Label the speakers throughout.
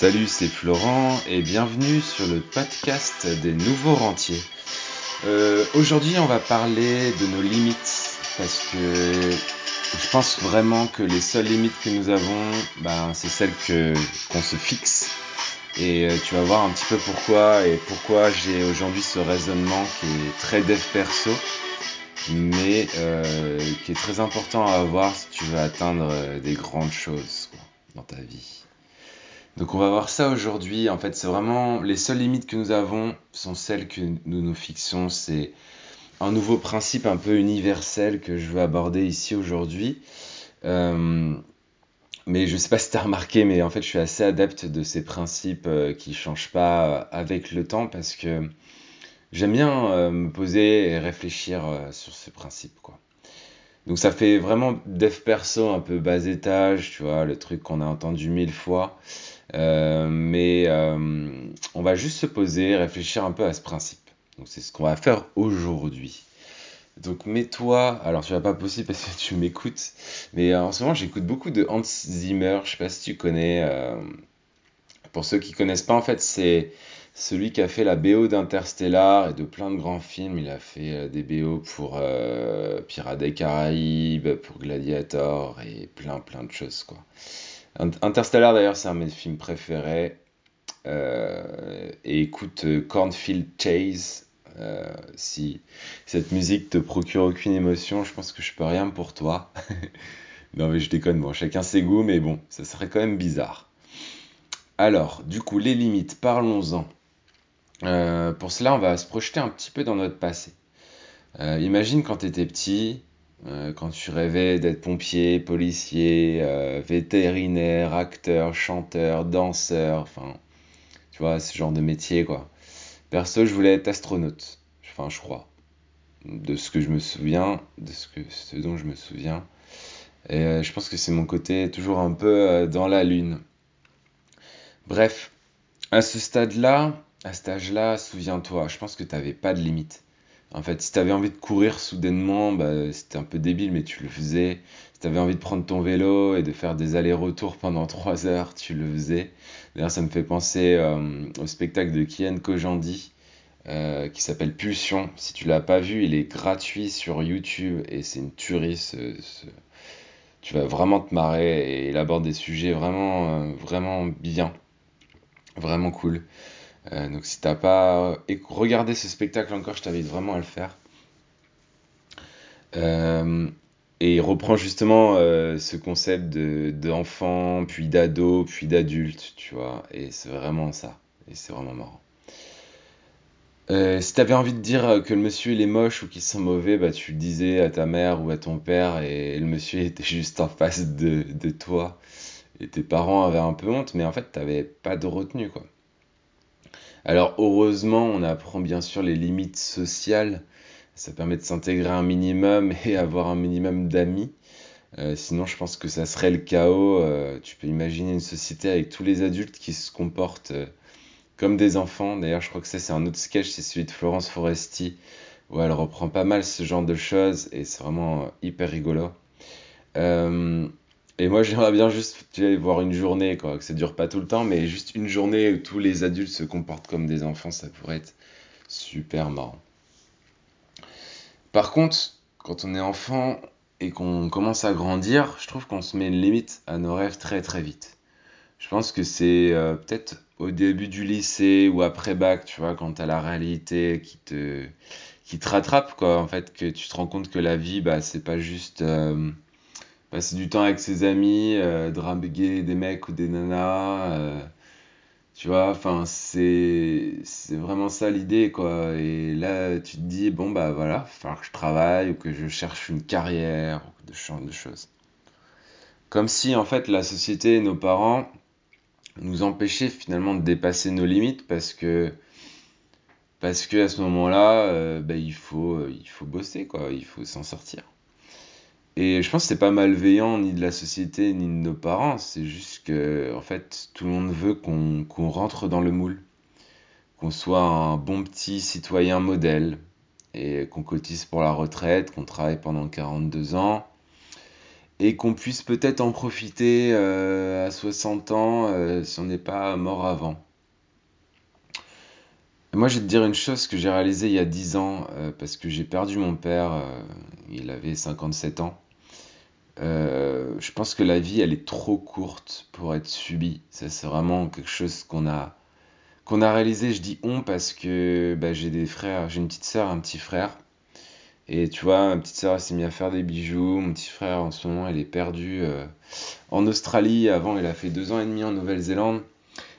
Speaker 1: Salut, c'est Florent et bienvenue sur le podcast des nouveaux rentiers. Euh, Aujourd'hui, on va parler de nos limites parce que je pense vraiment que les seules limites que nous avons, ben, c'est celles que qu'on se fixe. Et euh, tu vas voir un petit peu pourquoi et pourquoi j'ai aujourd'hui ce raisonnement qui est très dev perso, mais euh, qui est très important à avoir si tu veux atteindre des grandes choses dans ta vie. Donc on va voir ça aujourd'hui. En fait, c'est vraiment les seules limites que nous avons sont celles que nous nous fixons. C'est un nouveau principe un peu universel que je veux aborder ici aujourd'hui. Euh, mais je sais pas si tu as remarqué, mais en fait, je suis assez adepte de ces principes euh, qui changent pas euh, avec le temps parce que j'aime bien me poser et réfléchir sur ce principe, quoi. Donc ça fait vraiment dev perso un peu bas étage, tu vois, le truc qu'on a entendu mille fois. Euh, mais euh, on va juste se poser, réfléchir un peu à ce principe. Donc c'est ce qu'on va faire aujourd'hui. Donc mets-toi, alors tu vas pas possible parce que tu m'écoutes, mais euh, en ce moment j'écoute beaucoup de Hans Zimmer, je sais pas si tu connais. pour ceux qui connaissent pas, en fait c'est celui qui a fait la BO d'Interstellar et de plein de grands films. Il a fait des BO pour euh, Pirates des Caraïbes, pour Gladiator et plein plein de choses quoi. Int- Interstellar d'ailleurs c'est un de mes films préférés. Euh, et écoute euh, Cornfield Chase. euh, si cette musique te procure aucune émotion, je pense que je peux rien pour toi. Non mais je déconne, bon, chacun ses goûts, mais bon, ça serait quand même bizarre. Alors, du coup, les limites, parlons-en. Pour cela, on va se projeter un petit peu dans notre passé. Imagine quand tu étais petit, euh, quand tu rêvais d'être pompier, policier, euh, vétérinaire, acteur, chanteur, danseur, enfin, tu vois, ce genre de métier, quoi. Perso, je voulais être astronaute, enfin, je crois, de ce que je me souviens, de ce que, dont je me souviens. Et euh, je pense que c'est mon côté toujours un peu dans la lune. Bref, à ce stade-là, à cet âge-là, souviens-toi, je pense que tu n'avais pas de limite. En fait, si tu avais envie de courir soudainement, bah, c'était un peu débile, mais tu le faisais. Si tu avais envie de prendre ton vélo et de faire des allers-retours pendant trois heures, tu le faisais. D'ailleurs, ça me fait penser euh, au spectacle de Kian Kojandi euh, qui s'appelle Pulsion. Si tu l'as pas vu, il est gratuit sur YouTube et c'est une tuerie. ce- Tu vas vraiment te marrer et il aborde des sujets vraiment, euh, vraiment bien, vraiment cool. Euh, donc si t'as pas éc- regardé ce spectacle encore, je t'invite vraiment à le faire. Euh, et il reprend justement euh, ce concept de d'enfant, puis d'ado, puis d'adulte, tu vois. Et c'est vraiment ça. Et c'est vraiment marrant. Euh, si t'avais envie de dire que le monsieur il est moche ou qu'il sent mauvais, bah tu le disais à ta mère ou à ton père et le monsieur était juste en face de, de toi. Et tes parents avaient un peu honte, mais en fait t'avais pas de retenue quoi. Alors heureusement, on apprend bien sûr les limites sociales. Ça permet de s'intégrer un minimum et avoir un minimum d'amis. Euh, sinon, je pense que ça serait le chaos. Euh, tu peux imaginer une société avec tous les adultes qui se comportent euh, comme des enfants. D'ailleurs, je crois que ça, c'est un autre sketch, c'est celui de Florence Foresti, où elle reprend pas mal ce genre de choses et c'est vraiment hyper rigolo. Et moi, j'aimerais bien juste tu sais, voir une journée, quoi, que ça dure pas tout le temps, mais juste une journée où tous les adultes se comportent comme des enfants, ça pourrait être super marrant. Par contre, quand on est enfant et qu'on commence à grandir, je trouve qu'on se met une limite à nos rêves très très vite. Je pense que c'est euh, peut-être au début du lycée ou après bac, tu vois, quand t'as la réalité qui te, qui te rattrape, quoi, en fait, que tu te rends compte que la vie, bah, c'est pas juste euh, passer du temps avec ses amis, euh, draguer des mecs ou des nanas, euh, tu vois, enfin, c'est, vraiment ça l'idée, quoi. Et là, tu te dis, bon, bah voilà, il va falloir que je travaille ou que je cherche une carrière ou de ce de choses. Comme si, en fait, la société et nos parents nous empêchaient finalement de dépasser nos limites parce que, parce que à ce moment-là, euh, bah, il faut, euh, il faut bosser, quoi, il faut s'en sortir. Et je pense que c'est pas malveillant ni de la société ni de nos parents, c'est juste que, en fait, tout le monde veut qu'on qu'on rentre dans le moule, qu'on soit un bon petit citoyen modèle et qu'on cotise pour la retraite, qu'on travaille pendant 42 ans et qu'on puisse peut-être en profiter euh, à 60 ans euh, si on n'est pas mort avant. Moi, je vais te dire une chose que j'ai réalisée il y a 10 ans, euh, parce que j'ai perdu mon père, il avait 57 ans. Je pense que la vie, elle est trop courte pour être subie. Ça, c'est vraiment quelque chose qu'on a, qu'on a réalisé. Je dis on parce que bah, j'ai des frères, j'ai une petite sœur, un petit frère. Et tu vois, ma petite sœur s'est mise à faire des bijoux. Mon petit frère, en ce moment, il est perdu euh, en Australie. Avant, il a fait deux ans et demi en Nouvelle-Zélande.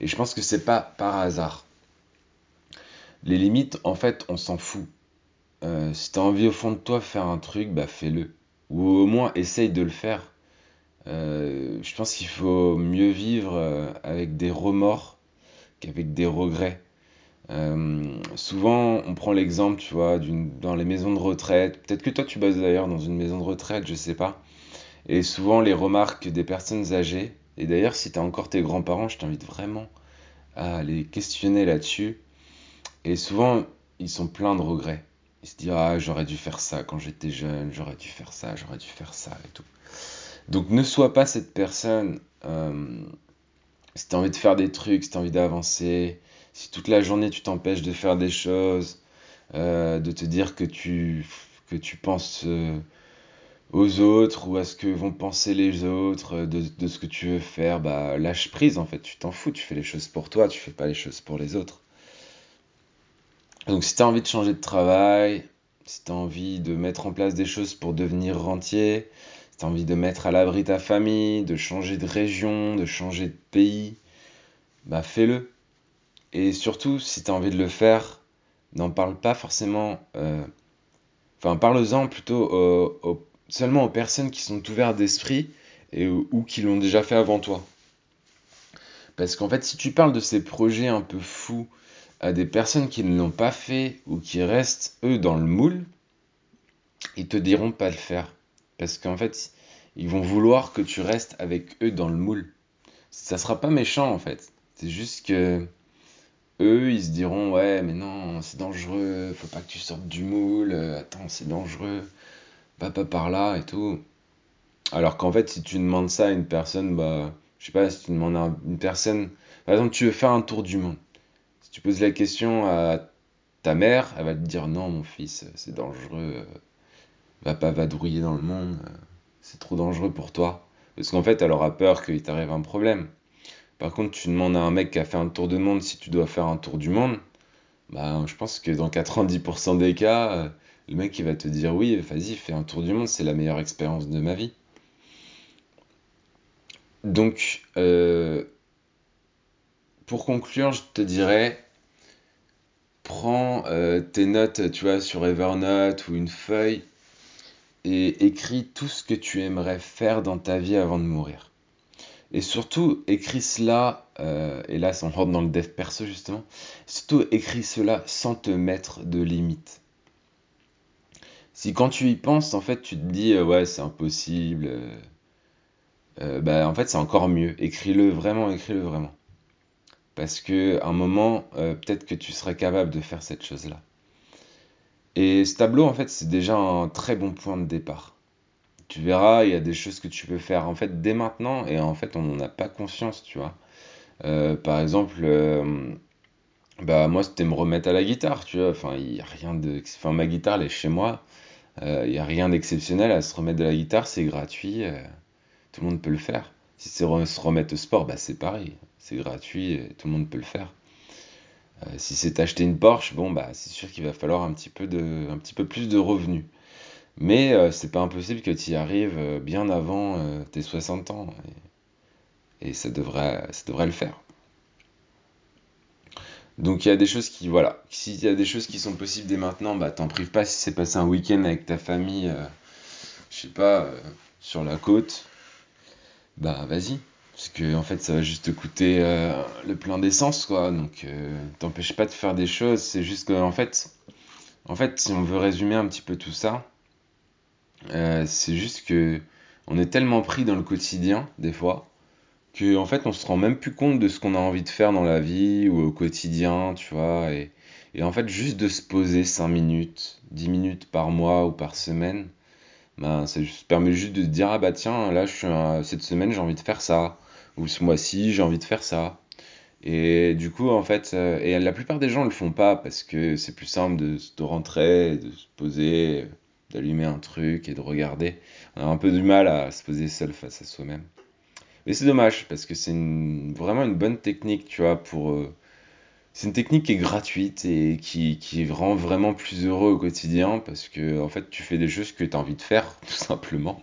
Speaker 1: Et je pense que c'est pas par hasard. Les limites, en fait, on s'en fout. Euh, si tu as envie au fond de toi faire un truc, bah fais-le. Ou au moins essaye de le faire. Euh, je pense qu'il faut mieux vivre avec des remords qu'avec des regrets. Euh, souvent, on prend l'exemple, tu vois, dans les maisons de retraite. Peut-être que toi, tu bosses d'ailleurs dans une maison de retraite, je sais pas. Et souvent, les remarques des personnes âgées. Et d'ailleurs, si tu as encore tes grands-parents, je t'invite vraiment à les questionner là-dessus. Et souvent, ils sont pleins de regrets. Ils se disent Ah, j'aurais dû faire ça quand j'étais jeune, j'aurais dû faire ça, j'aurais dû faire ça et tout. Donc, ne sois pas cette personne. Euh, si tu as envie de faire des trucs, si tu as envie d'avancer, si toute la journée tu t'empêches de faire des choses, euh, de te dire que tu, que tu penses euh, aux autres ou à ce que vont penser les autres, euh, de, ce que tu veux faire, bah lâche prise en fait, tu t'en fous, tu fais les choses pour toi, tu fais pas les choses pour les autres. Donc si tu as envie de changer de travail, si tu as envie de mettre en place des choses pour devenir rentier, si tu as envie de mettre à l'abri ta famille, de changer de région, de changer de pays, bah fais-le. Et surtout, si tu as envie de le faire, n'en parle pas forcément. Euh, enfin, parle-en plutôt seulement aux personnes qui sont ouvertes d'esprit et, ou qui l'ont déjà fait avant toi. Parce qu'en fait, si tu parles de ces projets un peu fous à des personnes qui ne l'ont pas fait ou qui restent, eux, dans le moule, ils te diront pas le faire. Parce qu'en fait, ils vont vouloir que tu restes avec eux dans le moule. Ça sera pas méchant, en fait. C'est juste que eux, ils se diront ouais, mais non, c'est dangereux, faut pas que tu sortes du moule, euh, attends, c'est dangereux, va pas par là et tout. Alors qu'en fait, si tu demandes ça à une personne, bah, je sais pas, si tu demandes à une personne, par exemple, tu veux faire un tour du monde. Tu poses la question à ta mère, elle va te dire non, mon fils, c'est dangereux, va pas vadrouiller dans le monde, c'est trop dangereux pour toi. Parce qu'en fait, elle aura peur qu'il t'arrive un problème. Par contre, tu demandes à un mec qui a fait un tour du monde si tu dois faire un tour du monde, bah, je pense que dans 90% des cas, euh, le mec il va te dire oui, vas-y, fais un tour du monde, c'est la meilleure expérience de ma vie. Donc, euh, pour conclure, je te dirais, prends euh, tes notes, tu vois, sur Evernote ou une feuille et écris tout ce que tu aimerais faire dans ta vie avant de mourir. Et surtout, écris cela, euh, et là, on rentre dans le dev perso justement, surtout écris cela sans te mettre de limites. Si quand tu y penses, en fait, tu te dis, euh, ouais, c'est impossible, bah, en fait, c'est encore mieux. Écris-le vraiment, écris-le vraiment. Parce que un moment, peut-être que tu seras capable de faire cette chose-là. Et ce tableau, en fait, c'est déjà un très bon point de départ tu verras, il y a des choses que tu peux faire en fait dès maintenant et en fait on n'en a pas conscience, tu vois. Euh, par exemple, euh, bah moi c'était me remettre à la guitare, tu vois. Enfin, il y rien de, enfin ma guitare elle est chez moi. Euh, il n'y a rien d'exceptionnel à se remettre de la guitare, c'est gratuit, tout le monde peut le faire. Si c'est se remettre au sport, bah c'est pareil, c'est gratuit, tout le monde peut le faire. si c'est acheter une Porsche, bon bah c'est sûr qu'il va falloir un petit peu plus de revenus. Mais euh, c'est pas impossible que tu y arrives euh, bien avant euh, tes 60 ans. Et, ça, devrait, le faire. Donc il y a des choses qui, voilà, y a des choses qui sont possibles dès maintenant, bah t'en prives pas si c'est passer un week-end avec ta famille, je sais pas, sur la côte, bah vas-y. Parce que en fait ça va juste te coûter le plein d'essence, quoi. Donc t'empêches pas de faire des choses, c'est juste que en fait, en fait, si on veut résumer un petit peu tout ça, euh, c'est juste que on est tellement pris dans le quotidien, des fois, que en fait on se rend même plus compte de ce qu'on a envie de faire dans la vie ou au quotidien, tu vois. Et, et en fait, juste de se poser 5 minutes, 10 minutes par mois ou par semaine, ben, ça permet juste de se dire, ah bah tiens, là, cette semaine, j'ai envie de faire ça. Ou ce mois-ci, j'ai envie de faire ça. Et du coup, en fait, euh, et la plupart des gens le font pas parce que c'est plus simple de, de rentrer, de se poser, d'allumer un truc et de regarder. On a un peu du mal à se poser seul face à soi-même. Mais c'est dommage parce que c'est vraiment une bonne technique, tu vois, pour. Euh, c'est une technique qui est gratuite et qui, rend vraiment plus heureux au quotidien parce que en fait tu fais des choses que tu as envie de faire tout simplement.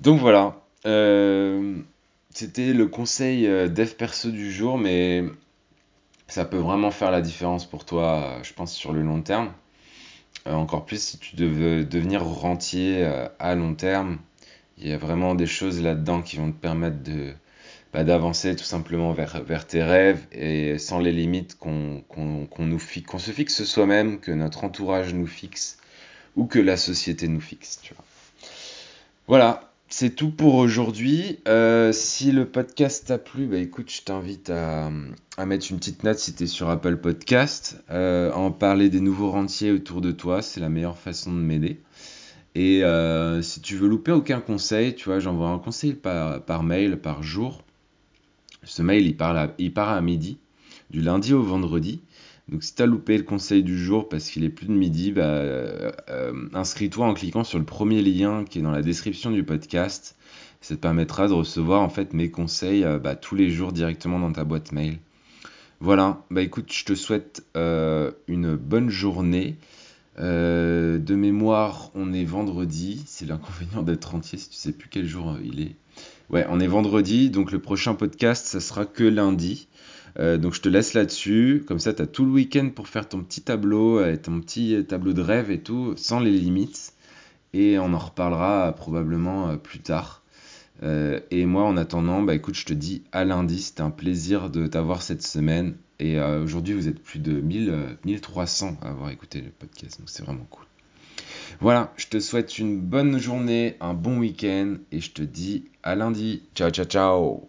Speaker 1: Donc voilà, euh, c'était le conseil euh, dev perso du jour, mais ça peut vraiment faire la différence pour toi, je pense, sur le long terme. Euh, encore plus si tu veux devenir rentier à long terme. Il y a vraiment des choses là-dedans qui vont te permettre de, d'avancer tout simplement vers, tes rêves et sans les limites qu'on se fixe soi-même, que notre entourage nous fixe ou que la société nous fixe. Voilà, c'est tout pour aujourd'hui. Euh, si le podcast t'a plu, bah écoute, je t'invite à, mettre une petite note si tu es sur Apple Podcast, euh, à en parler des nouveaux rentiers autour de toi, c'est la meilleure façon de m'aider. Et euh, si tu veux louper aucun conseil, tu vois, j'envoie un conseil par mail par jour. Ce mail, il, part à midi, du lundi au vendredi. Donc si tu as loupé le conseil du jour parce qu'il est plus de midi, bah, euh, euh, inscris-toi en cliquant sur le premier lien qui est dans la description du podcast. Ça te permettra de recevoir en fait mes conseils euh, bah, tous les jours directement dans ta boîte mail. Voilà, bah écoute, je te souhaite une bonne journée. de mémoire, on est vendredi. C'est l'inconvénient d'être entier si tu sais plus quel jour il est. Ouais, on est vendredi, donc le prochain podcast, ça sera que lundi. Euh, donc je te laisse là-dessus, comme ça tu as tout le week-end pour faire ton petit tableau, euh, ton petit tableau de rêve et tout, sans les limites. Et on en reparlera probablement euh, plus tard. et moi en attendant, bah écoute, je te dis à lundi, c'était un plaisir de t'avoir cette semaine. Et aujourd'hui vous êtes plus de 1000, 1300 à avoir écouté le podcast, donc c'est vraiment cool. Voilà, je te souhaite une bonne journée, un bon week-end et je te dis à lundi. Ciao, ciao, ciao